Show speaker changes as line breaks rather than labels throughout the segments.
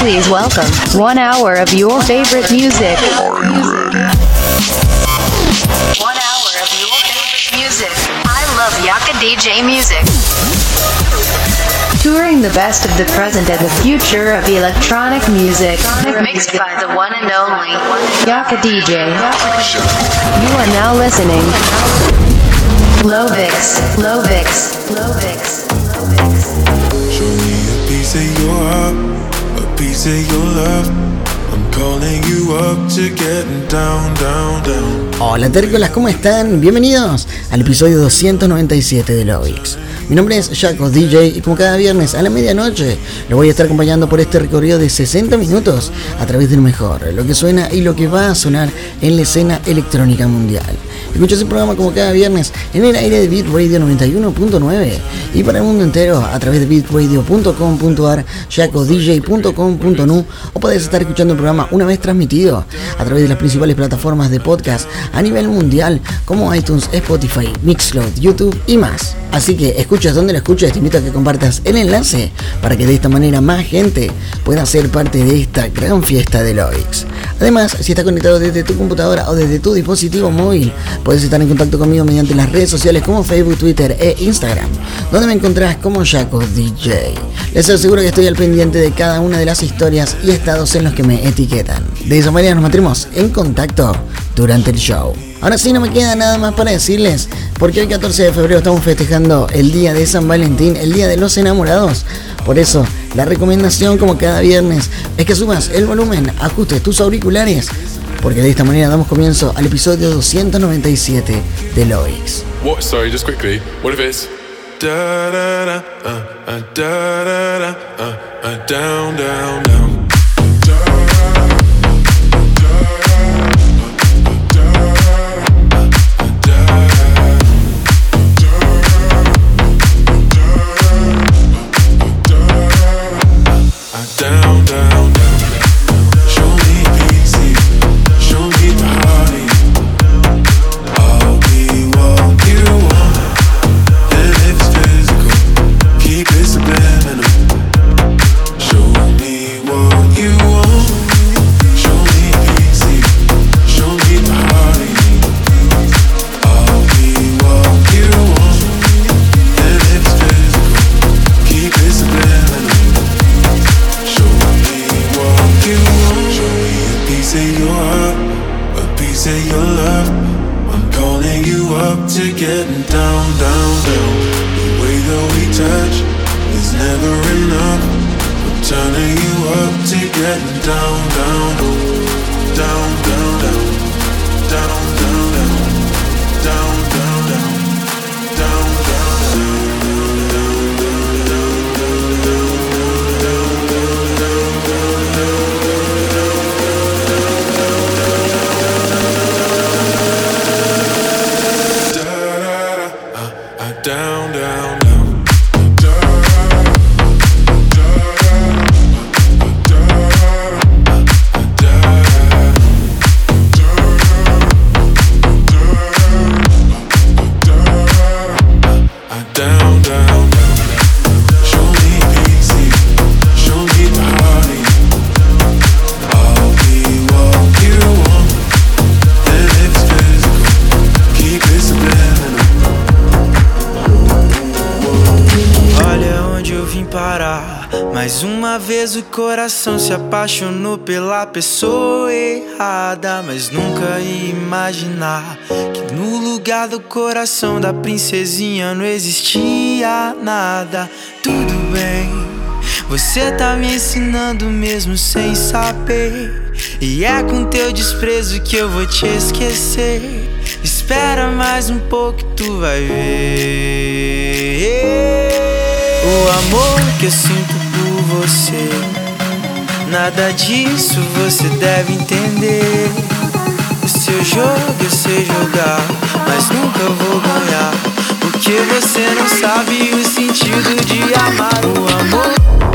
Please welcome one hour of your favorite music. One hour of your favorite music. I love Yaco DJ music. Touring the best of the present and the future of electronic music. Mixed by the one and only Yaco DJ. You are now listening. Lovix, Lovix, Lovix, Lovix.
Show me a piece of your heart, I'm calling you up to down, down, down.
Hola tercolas, ¿cómo están? Bienvenidos al episodio 297 de Lovix. Mi nombre es Jaco DJ y como cada viernes a la medianoche lo voy a estar acompañando por este recorrido de 60 minutos a través del mejor, lo que suena y lo que va a sonar en la escena electrónica mundial. Escucha ese programa como cada viernes en el aire de Beat Radio 91.9 y para el mundo entero a través de beatradio.com.ar, jacodj.com.nu o podés estar escuchando el programa una vez transmitido a través de las principales plataformas de podcast a nivel mundial como iTunes, Spotify, Mixcloud, YouTube y más. Así que escuchas donde lo escuchas, te invito a que compartas el enlace para que de esta manera más gente pueda ser parte de esta gran fiesta de Loix. Además, si estás conectado desde tu computadora o desde tu dispositivo móvil, puedes estar en contacto conmigo mediante las redes sociales como Facebook, Twitter e Instagram, donde me encontrás como Jaco DJ. Les aseguro que estoy al pendiente de cada una de las historias y estados en los que me etiquetan. De esa manera nos mantendremos en contacto durante el show. Ahora sí, no me queda nada más para decirles, porque hoy 14 de febrero estamos festejando el día de San Valentín, el día de los enamorados. Por eso, la recomendación como cada viernes es que sumas el volumen, ajustes tus auriculares, porque de esta manera damos comienzo al episodio 297 de Loix.
Down, down,
o coração se apaixonou pela pessoa errada. Mas nunca ia imaginar que no lugar do coração da princesinha não existia nada. Tudo bem, você tá me ensinando mesmo sem saber. E é com teu desprezo que eu vou te esquecer. Espera mais um pouco tu vai ver. O amor que eu sinto por você. Nada disso você deve entender. O seu jogo eu sei jogar, mas nunca vou ganhar. Porque você não sabe o sentido de amar o amor.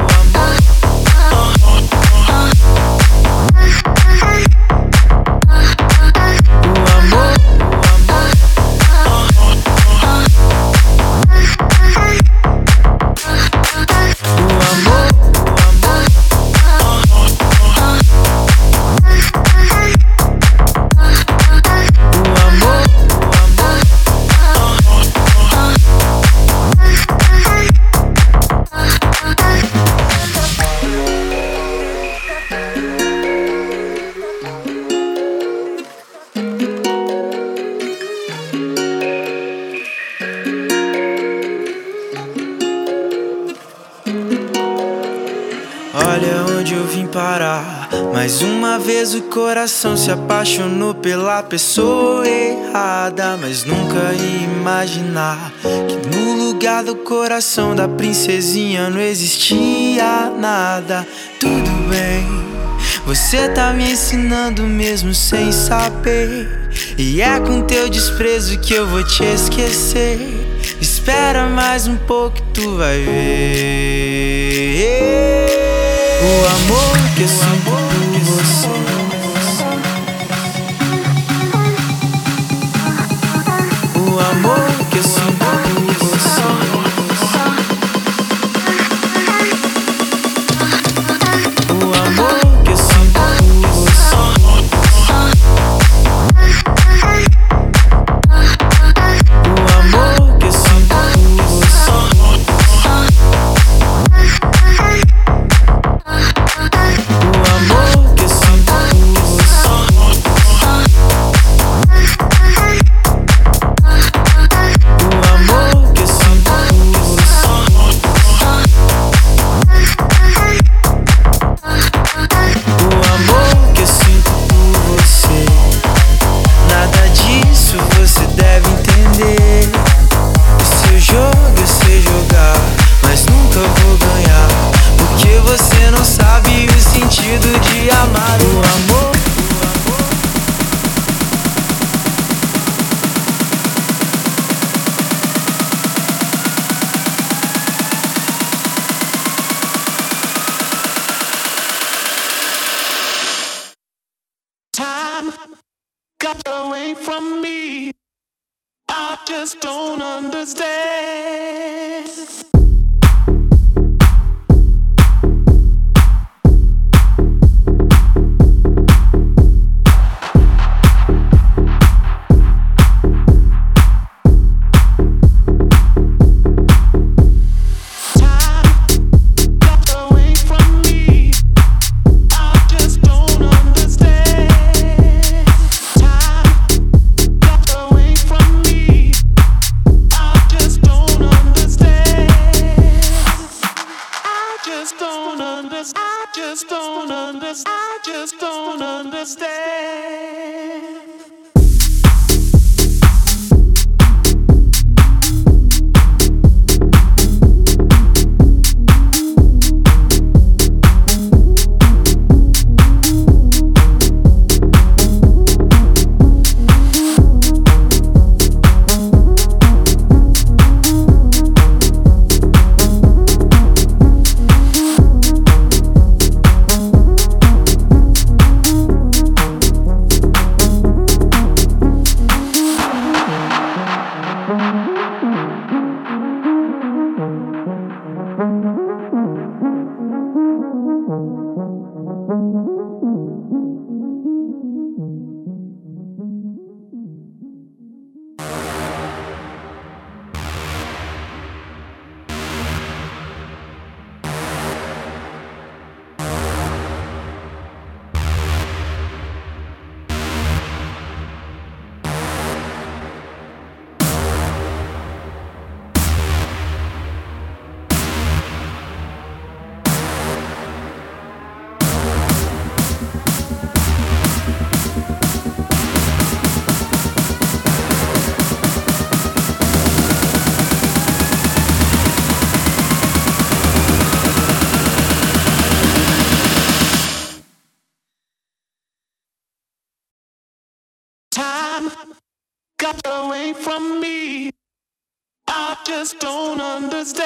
Onde eu vim parar. Mais uma vez o coração se apaixonou pela pessoa errada. Mas nunca ia imaginar que no lugar do coração da princesinha não existia nada. Tudo bem, você tá me ensinando mesmo sem saber. E é com teu desprezo que eu vou te esquecer. Espera mais um pouco tu vai ver. O amor que sinto por você.
Got away from me. I just don't understand.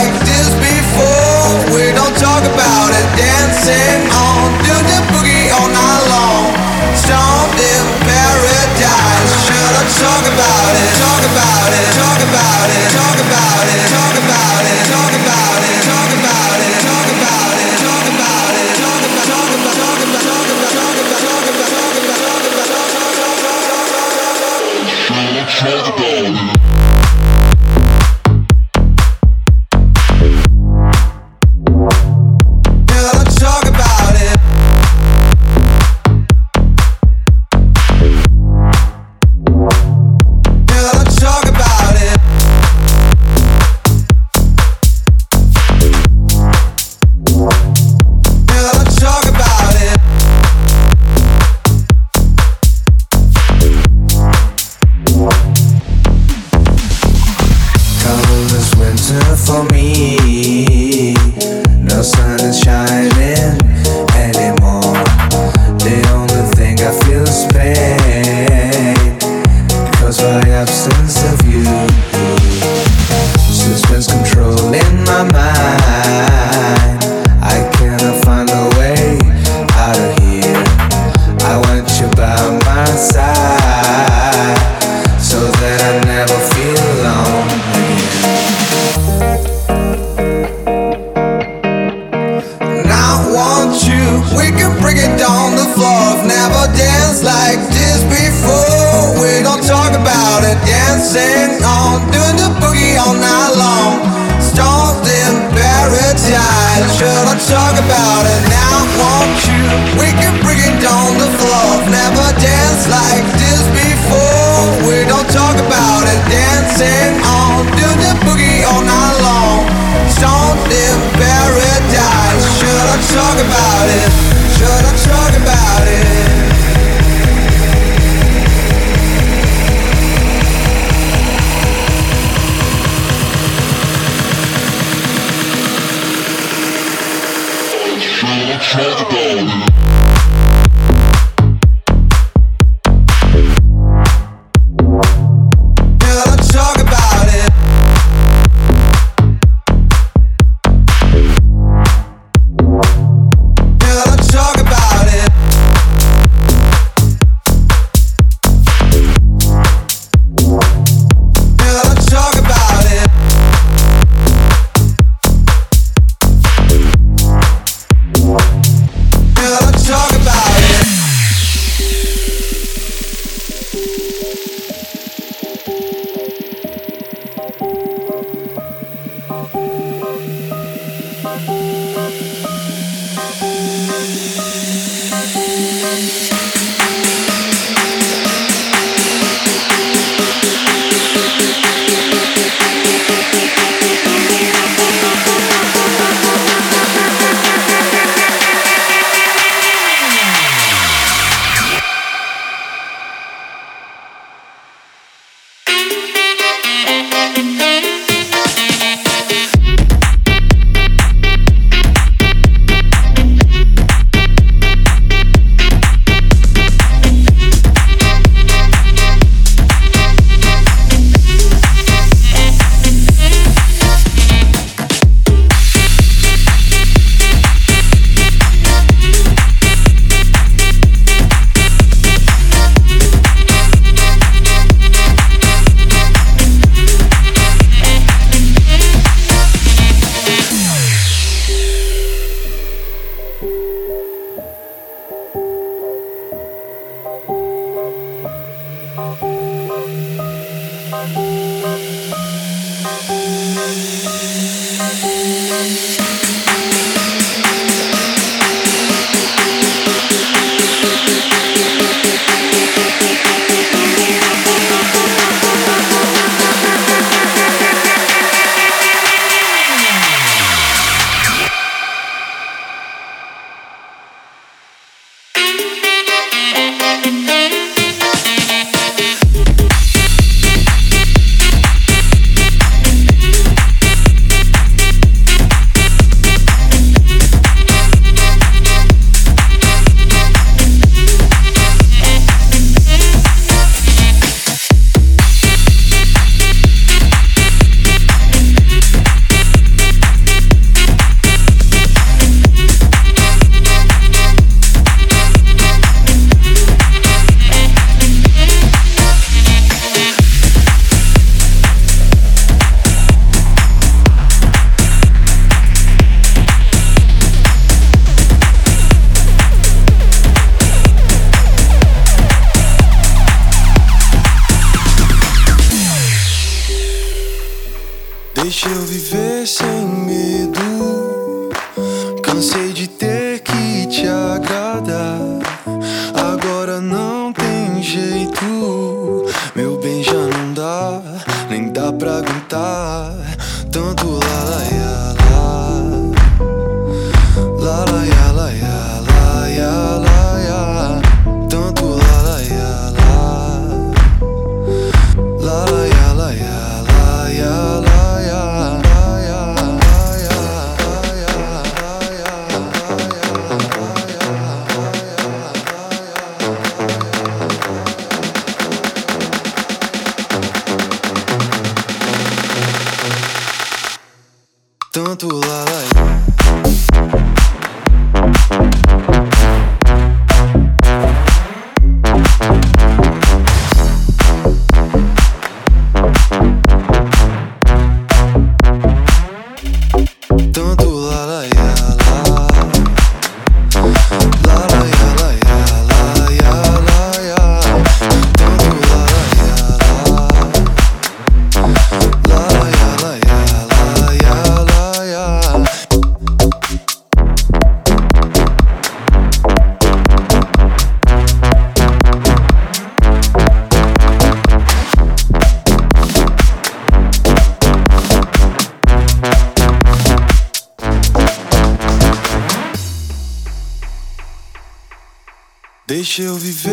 Deixa eu viver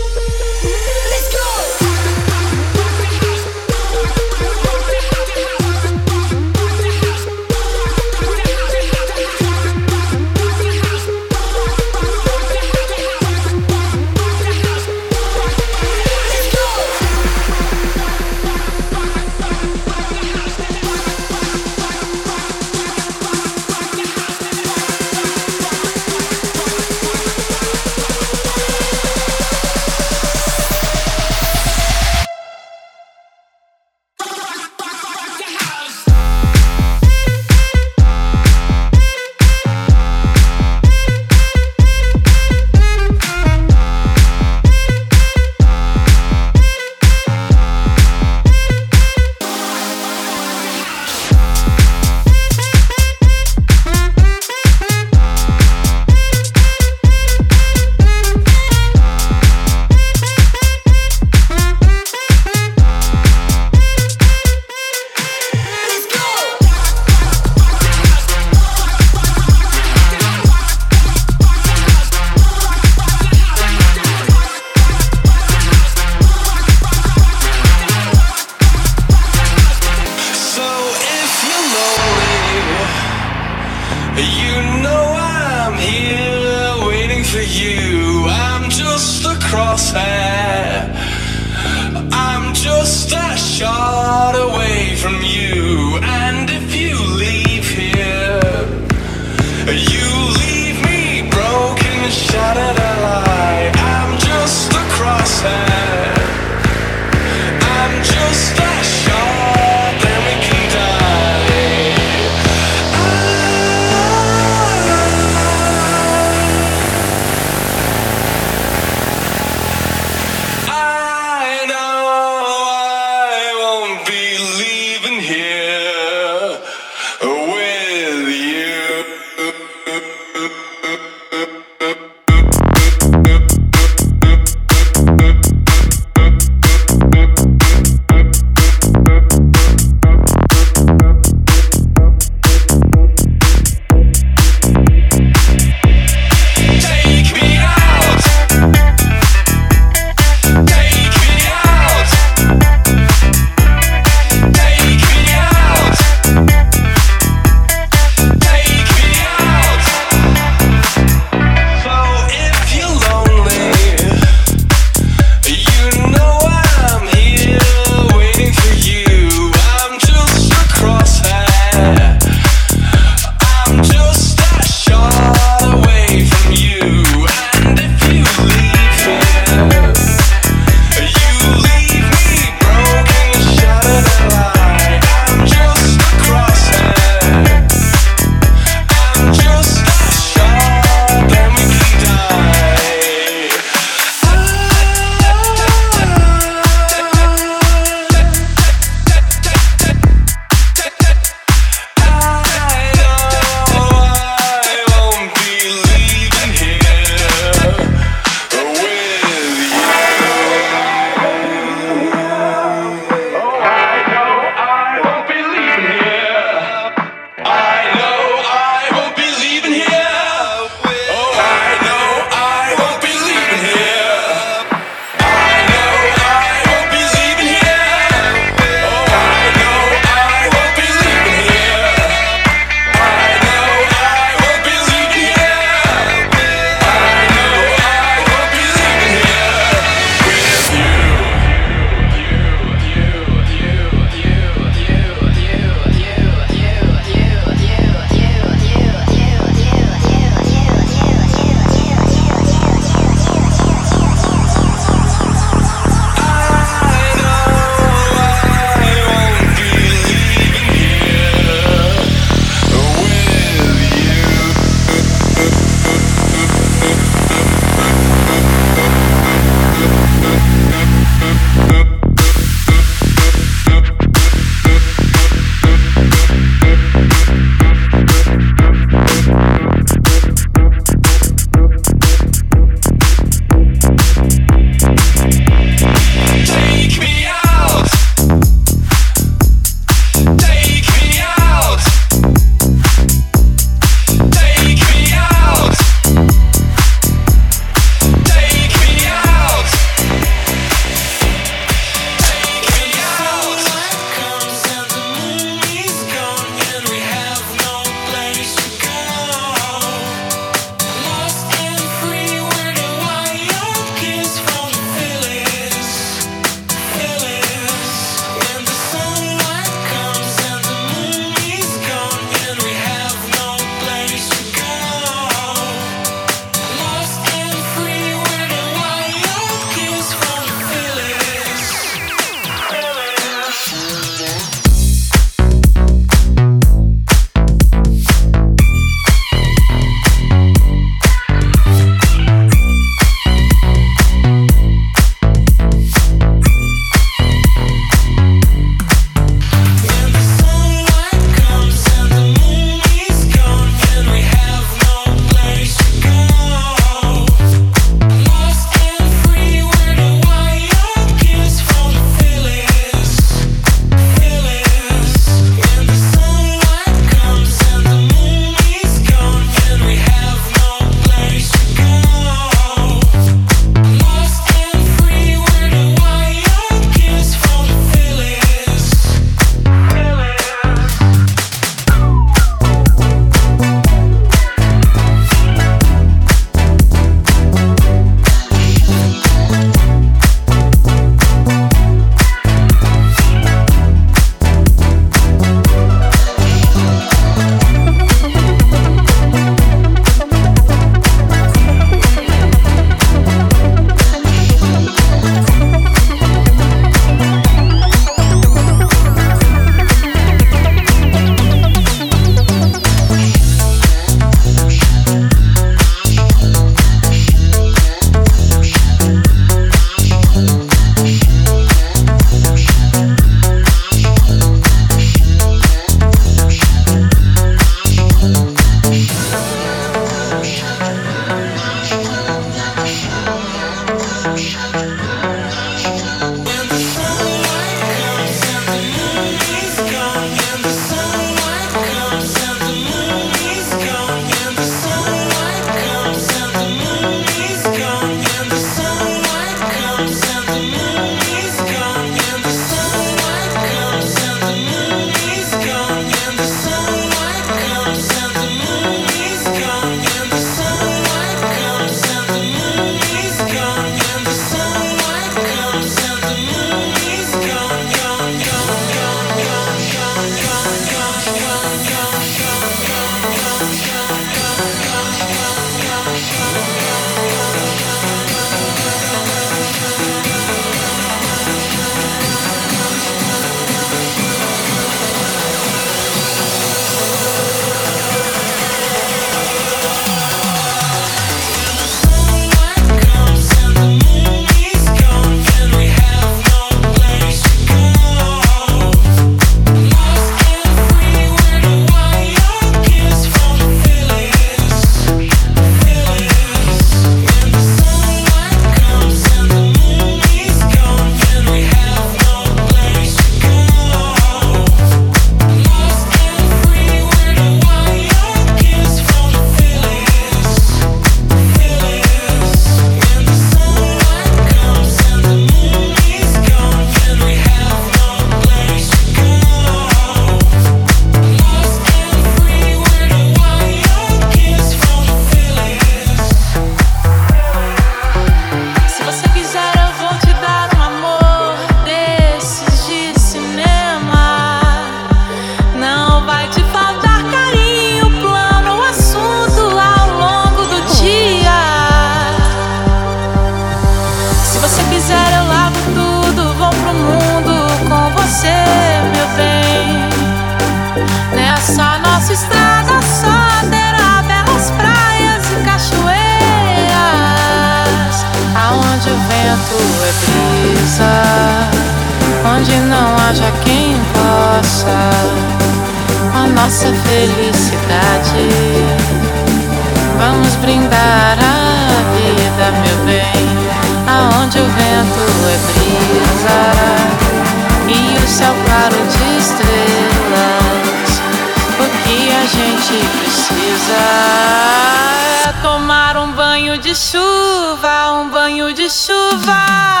de
chuva, um banho de chuva.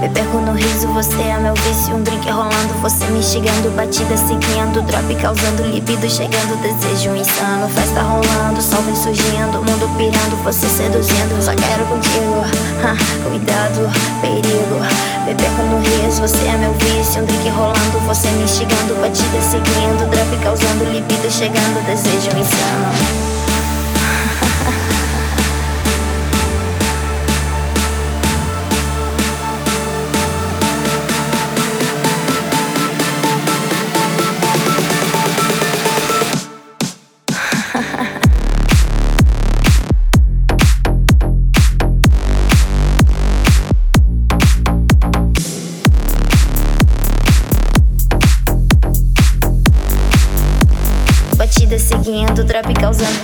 Me perco no riso, você é meu vício. Um drink rolando, você me instigando, batida seguindo, drop causando libido, chegando, desejo insano. Festa rolando, sol vem surgindo, mundo pirando, você seduzindo, só quero contigo. Ha, cuidado, perigo. Me perco no riso, você é meu vício. Um drink rolando, você me instigando, batida seguindo, drop causando libido, chegando, desejo insano. seguindo, drop causando.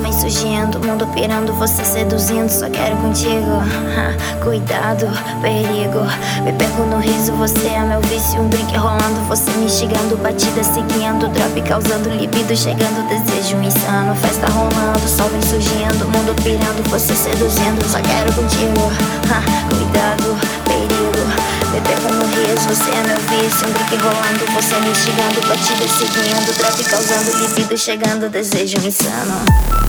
Vem surgindo, mundo pirando, você seduzindo, só quero contigo. Ha, cuidado, perigo. Me perco no riso, você é meu vício. Um drink rolando, você me instigando, batida seguindo, drop causando libido, chegando, desejo insano. Festa rolando, sol vem surgindo, mundo pirando, você seduzindo, só quero contigo. Ha, cuidado, perigo. Me perco no riso, você é meu vício. Um drink rolando, você me instigando, batida seguindo, drop causando libido, chegando, desejo insano.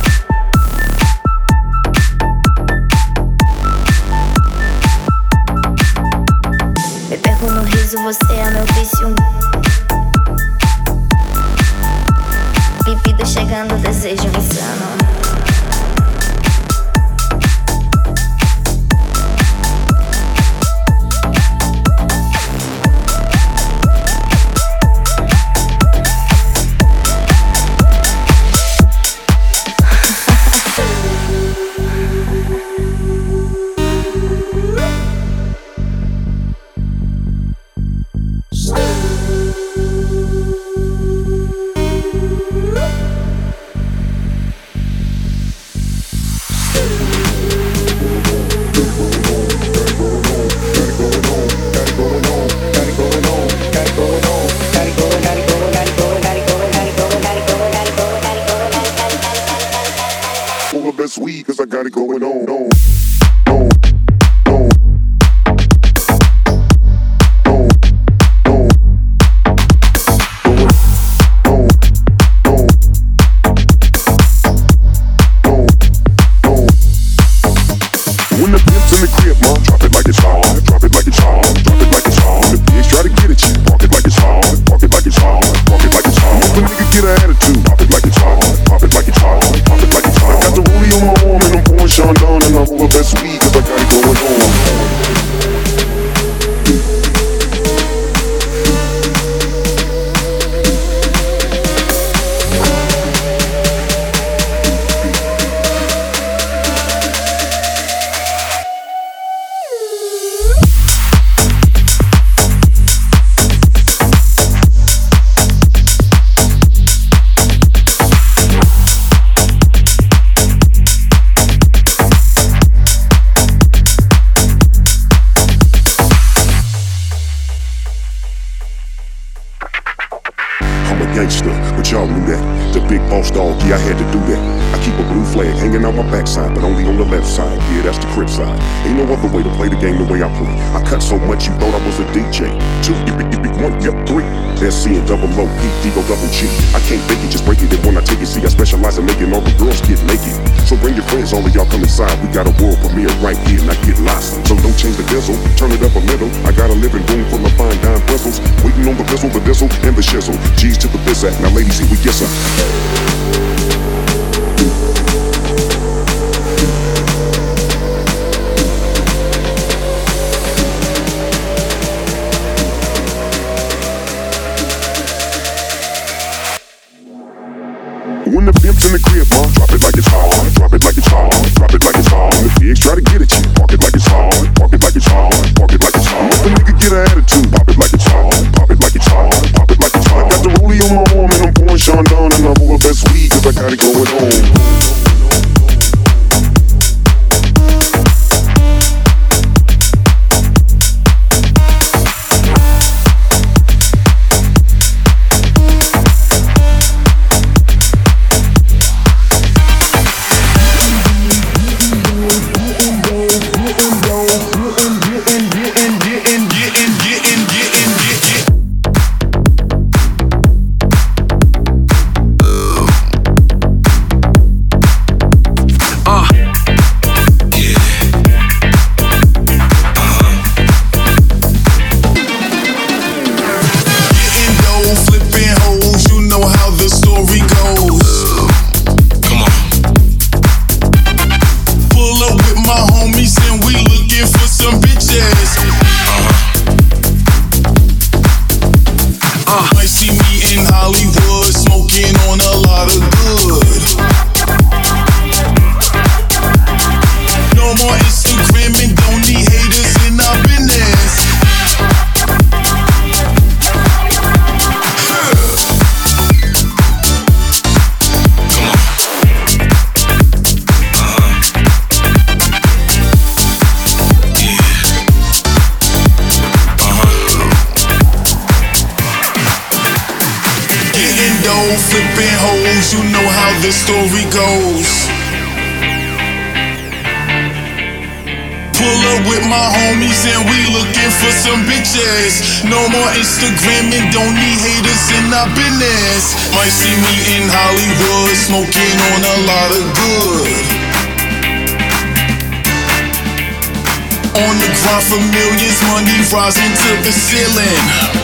get an attitude. Pop it like it's hot, pop it like it's hot, pop it like it's hot. I Got the rollie on my arm and I'm pouring Sean Don and
I roll the best weed cause I got it going on.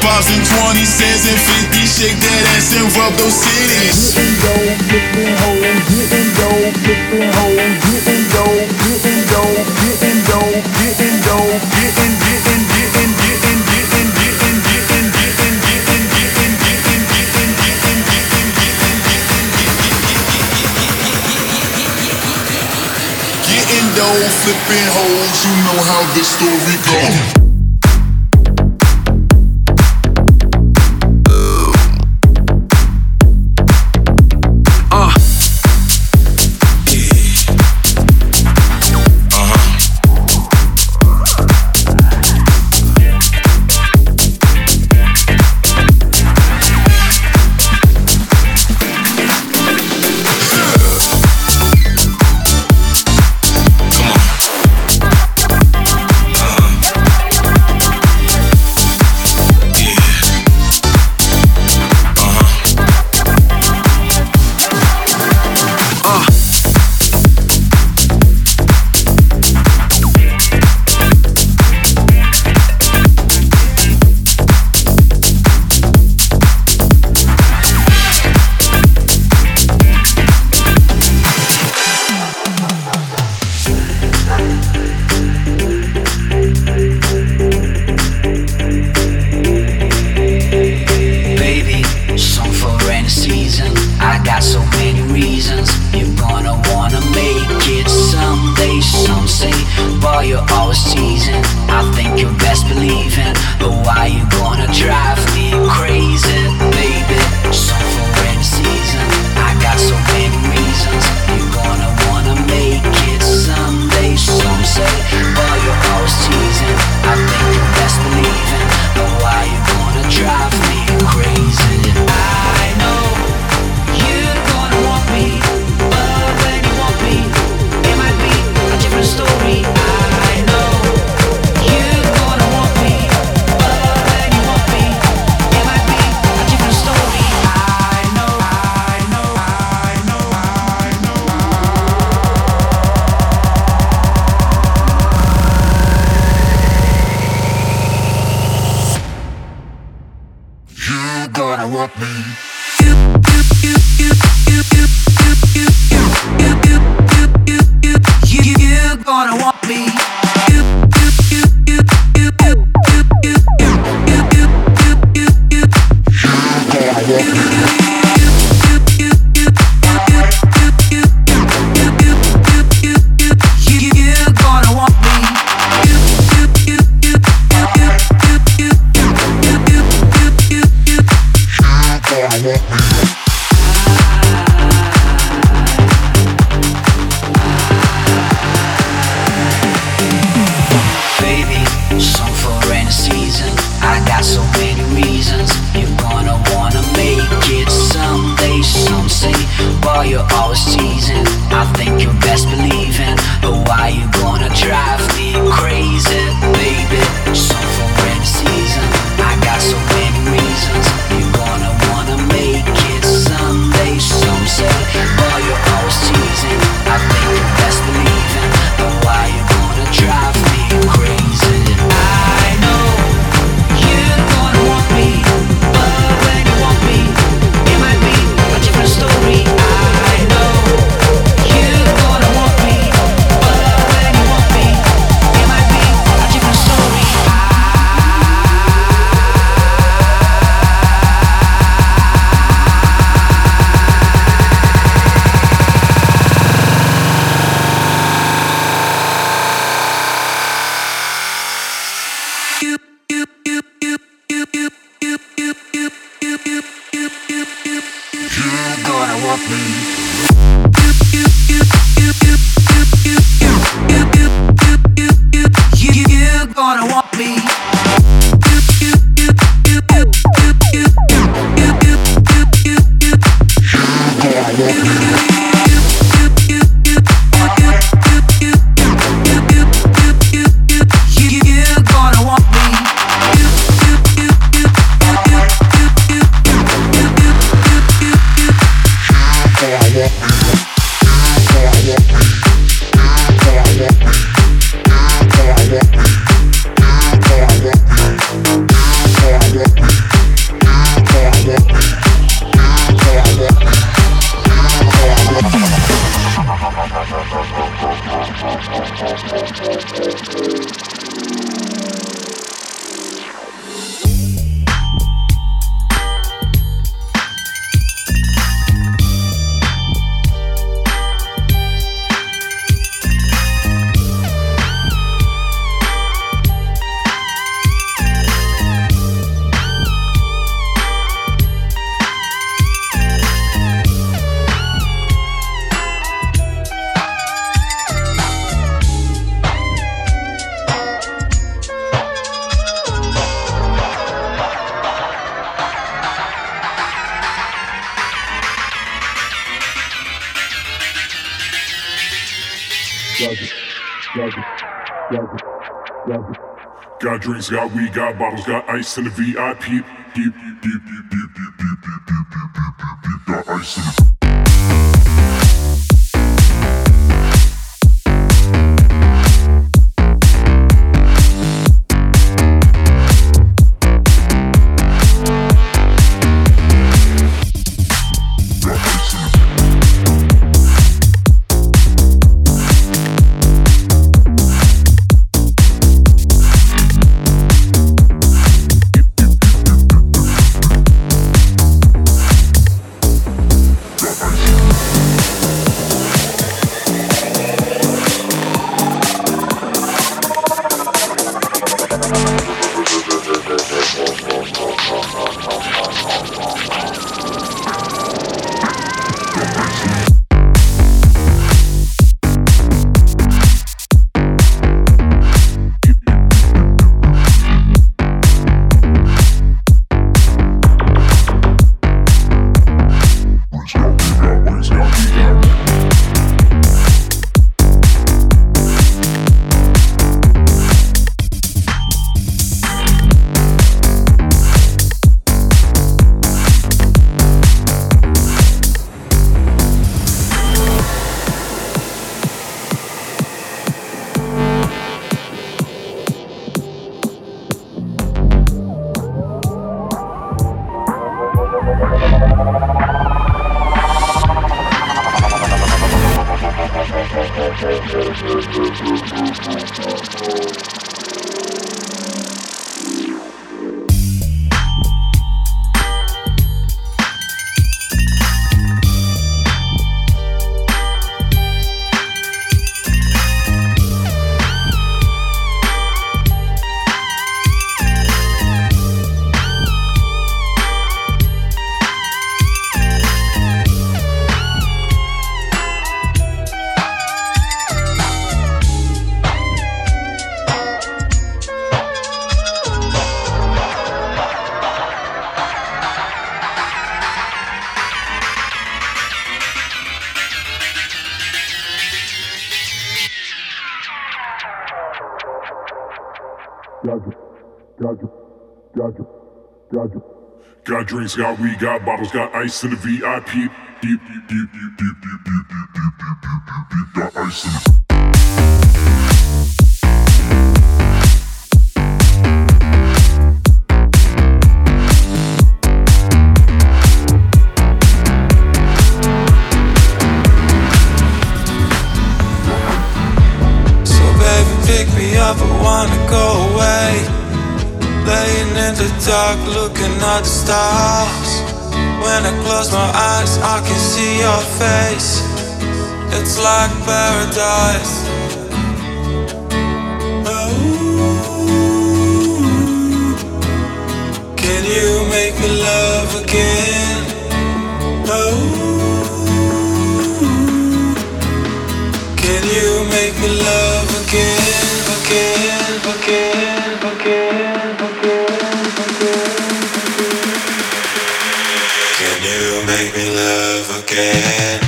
Bobs and 20 cents and 50, shake that ass and rub those cities. Getting flipping holes. getting flipping getting getting getting getting getting, getting, getting, getting, getting, getting, getting, getting, getting, getting, getting, getting, getting, getting, getting, getting, getting, getting you know how this story goes.
Got
drinks, got bottles, got ice in the VIP. Deep, deep, deep, deep, deep, deep, deep, deep, deep, deep, deep, deep, got ice in the Got drinks, got weed, got bottles, got ice in the VIP. Deep, deep, deep, deep, deep, deep, deep, deep, deep, deep, deep, deep, got ice in the
pick me up, I wanna go away. Laying in the dark, looking at the stars. When I close my eyes, I can see your face. It's like paradise. Oh, can you make me love again? Oh. Can you make me love again, again, again, again? Can you make me love again?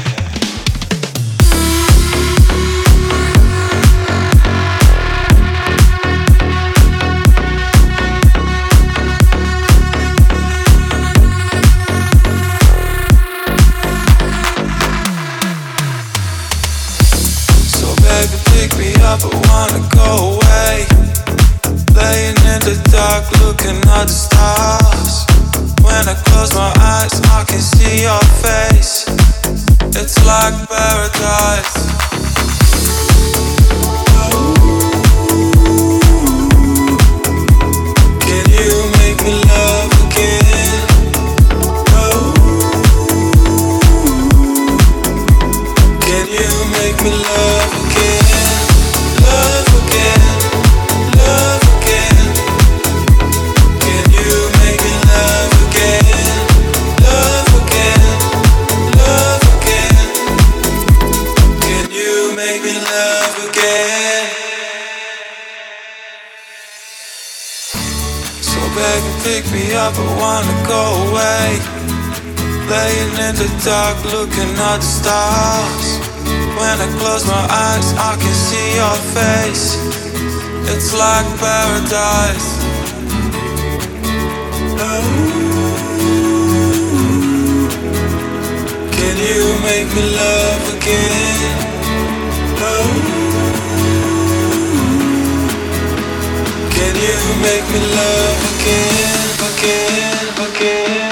Dark, looking at the stars. When I close my eyes, I can see your face. It's like paradise. In the dark, looking at the stars. When I close my eyes, I can see your face. It's like paradise. Oh. Can you make me love again? Oh. Can you make me love again, again, again,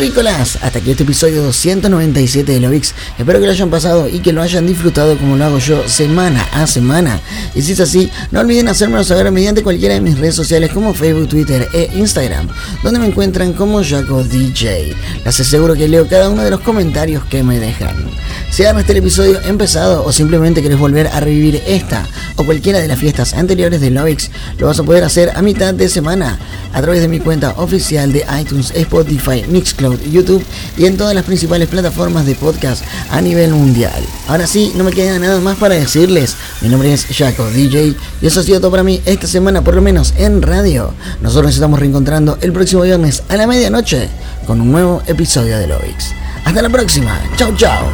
terrícolas, hasta aquí este episodio 297 de Lovix. Espero que lo hayan pasado y que lo hayan disfrutado como lo hago yo semana a semana. Y si es así, no olviden hacérmelo saber mediante cualquiera de mis redes sociales como Facebook, Twitter e Instagram, donde me encuentran como Jaco DJ. Les aseguro que leo cada uno de los comentarios que me dejan. Si agarras este episodio empezado o simplemente querés volver a revivir esta o cualquiera de las fiestas anteriores de Lovix, lo vas a poder hacer a mitad de semana a través de mi cuenta oficial de iTunes, Spotify, Mixcloud, YouTube y en todas las principales plataformas de podcast a nivel mundial. Ahora sí, no me queda nada más para decirles. Mi nombre es Jaco DJ y eso ha sido todo para mí esta semana, por lo menos en radio. Nosotros nos estamos reencontrando el próximo viernes a la medianoche con un nuevo episodio de Lovix. Hasta la próxima. Chau, chau.